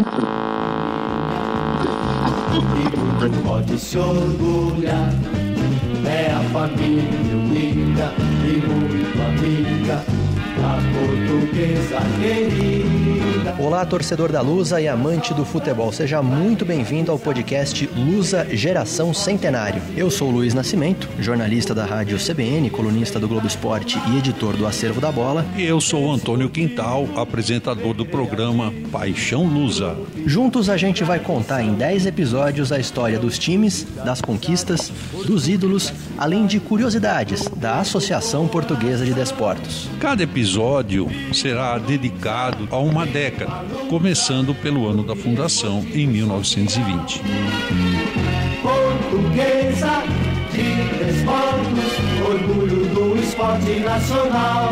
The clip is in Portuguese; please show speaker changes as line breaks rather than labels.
E muito pode se orgulhar. É a família unida e muito amiga, a portuguesa querida.
Olá, torcedor da Lusa e amante do futebol. Seja muito bem-vindo ao podcast Lusa Geração Centenário. Eu sou Luiz Nascimento, jornalista da rádio CBN, colunista do Globo Esporte e editor do Acervo da Bola.
E eu sou o Antônio Quintal, apresentador do programa Paixão Lusa.
Juntos a gente vai contar em 10 episódios a história dos times, das conquistas, dos ídolos, além de curiosidades da Associação Portuguesa de Desportos.
Cada episódio será dedicado a uma década, começando pelo ano da fundação, em 1920.
Portuguesa de desportos, orgulho do esporte nacional.